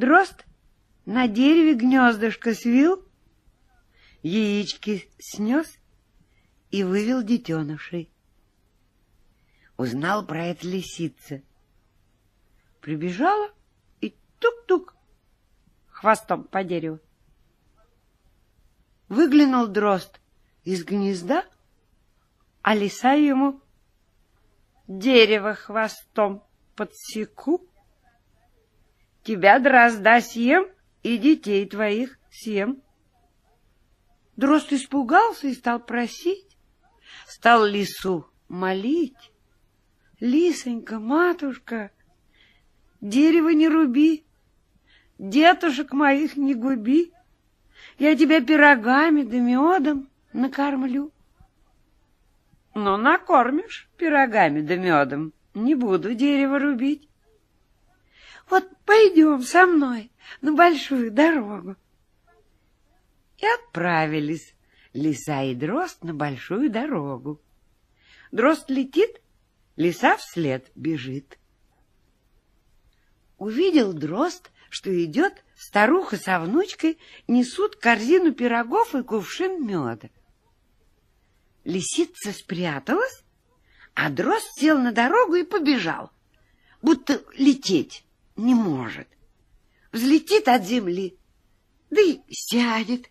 Дрозд на дереве гнездышко свил, яички снес и вывел детенышей. Узнал про это лисица. Прибежала и тук-тук хвостом по дереву. Выглянул дрозд из гнезда, а лиса ему дерево хвостом подсеку. Тебя, дрозда, съем и детей твоих съем. Дрозд испугался и стал просить, стал лису молить. Лисонька, матушка, дерево не руби, детушек моих не губи, я тебя пирогами да медом накормлю. Но накормишь пирогами да медом, не буду дерево рубить. Вот пойдем со мной на большую дорогу. И отправились лиса и дрозд на большую дорогу. Дрозд летит, лиса вслед бежит. Увидел дрозд, что идет старуха со внучкой, несут корзину пирогов и кувшин меда. Лисица спряталась, а дрозд сел на дорогу и побежал, будто лететь не может. Взлетит от земли, да и сядет.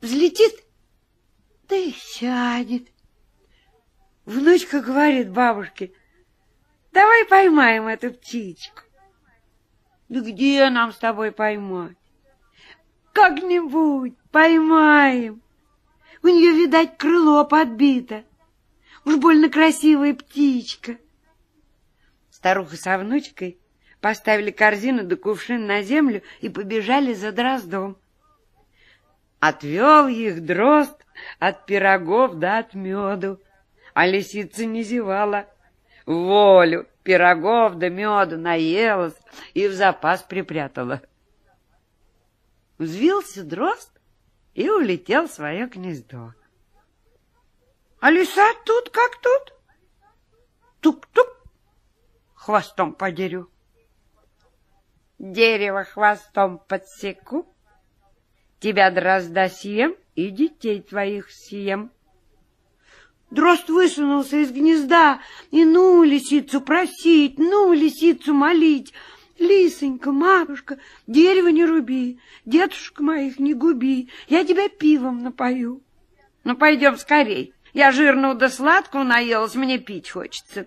Взлетит, да и сядет. Внучка говорит бабушке, давай поймаем эту птичку. Да где нам с тобой поймать? Как-нибудь поймаем. У нее, видать, крыло подбито. Уж больно красивая птичка. Старуха со внучкой поставили корзину да кувшин на землю и побежали за дроздом. Отвел их дрозд от пирогов да от меду, а лисица не зевала. Волю пирогов да меду наелась и в запас припрятала. Взвился дрозд и улетел в свое гнездо. А лиса тут как тут. Тук-тук, хвостом по дереву. Дерево хвостом подсеку, тебя дрозда съем и детей твоих съем. Дрозд высунулся из гнезда, и ну лисицу просить, ну лисицу молить. Лисонька, матушка, дерево не руби, дедушка моих не губи, я тебя пивом напою. Ну, пойдем скорей, я жирную да сладкую наелась, мне пить хочется.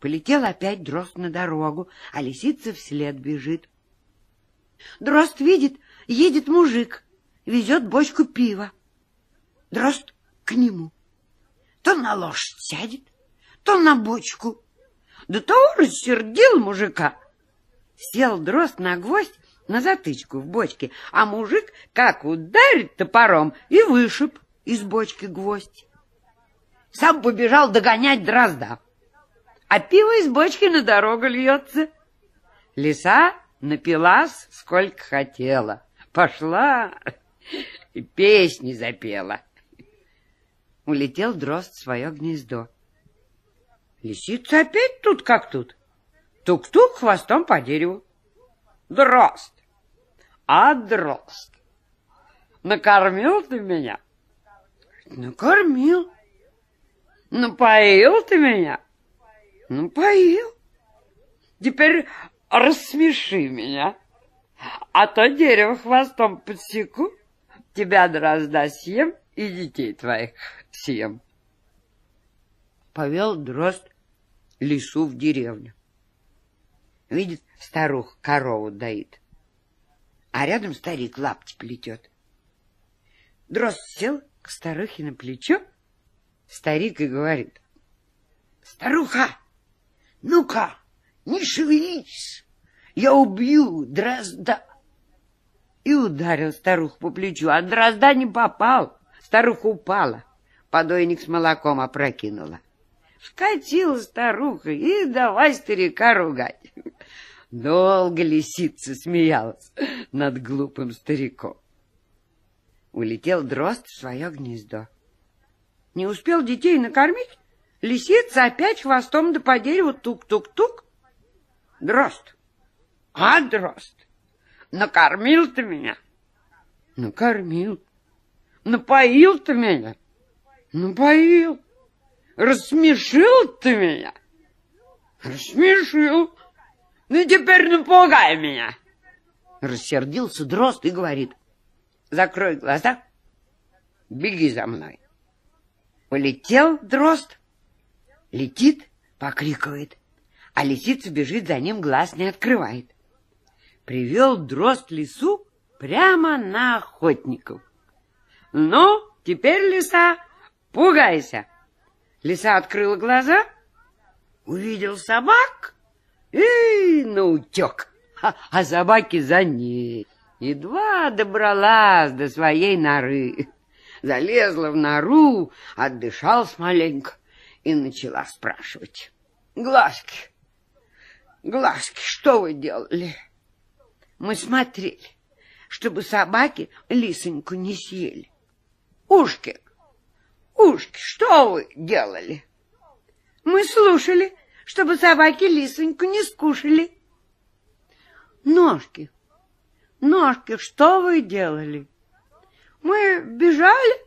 Полетел опять дрозд на дорогу, а лисица вслед бежит. Дрозд видит, едет мужик, везет бочку пива. Дрозд к нему. То на лошадь сядет, то на бочку. До того рассердил мужика. Сел дрозд на гвоздь, на затычку в бочке, а мужик как ударит топором и вышиб из бочки гвоздь. Сам побежал догонять дрозда, а пиво из бочки на дорогу льется. Лиса напилась, сколько хотела, пошла и песни запела улетел дрозд в свое гнездо. Лисица опять тут как тут. Тук-тук хвостом по дереву. Дрозд! А дрозд! Накормил ты меня? Накормил. Напоил ты меня? Напоил. Теперь рассмеши меня, а то дерево хвостом подсеку, тебя дрозда съем и детей твоих съем. Повел дрозд лису в деревню. Видит, старуха корову доит, а рядом старик лапти плетет. Дрозд сел к старухе на плечо, старик и говорит, «Старуха, ну-ка, не шевелись, я убью дрозда!» И ударил старуху по плечу, а дрозда не попал. Старуха упала, подойник с молоком опрокинула. Вскочила старуха и давай старика ругать. Долго лисица смеялась над глупым стариком. Улетел дрозд в свое гнездо. Не успел детей накормить, лисица опять хвостом да по дереву тук-тук-тук. Дрозд! А, дрозд! Накормил ты меня? Накормил. Напоил ты меня? Напоил. Рассмешил ты меня? Рассмешил. Ну, теперь напугай меня. Рассердился дрозд и говорит. Закрой глаза, беги за мной. Полетел дрозд, летит, покрикивает, а лисица бежит за ним, глаз не открывает. Привел дрозд лису прямо на охотников. Ну, теперь, лиса, пугайся. Лиса открыла глаза, увидел собак и наутек, а, а собаки за ней. Едва добралась до своей норы, залезла в нору, отдышалась маленько и начала спрашивать. Глазки, глазки, что вы делали? Мы смотрели, чтобы собаки лисоньку не съели. Ушки, ушки, что вы делали? Мы слушали, чтобы собаки лисоньку не скушали. Ножки, ножки, что вы делали? Мы бежали,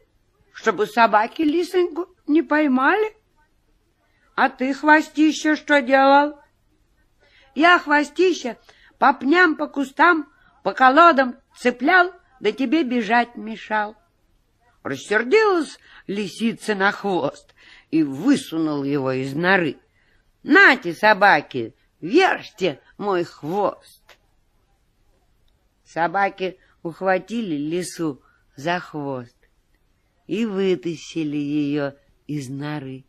чтобы собаки лисоньку не поймали. А ты, хвостище, что делал? Я, хвостище, по пням, по кустам, по колодам цеплял, да тебе бежать мешал. Рассердилась лисица на хвост и высунул его из норы. Нате, собаки, вержьте мой хвост. Собаки ухватили лису за хвост и вытащили ее из норы.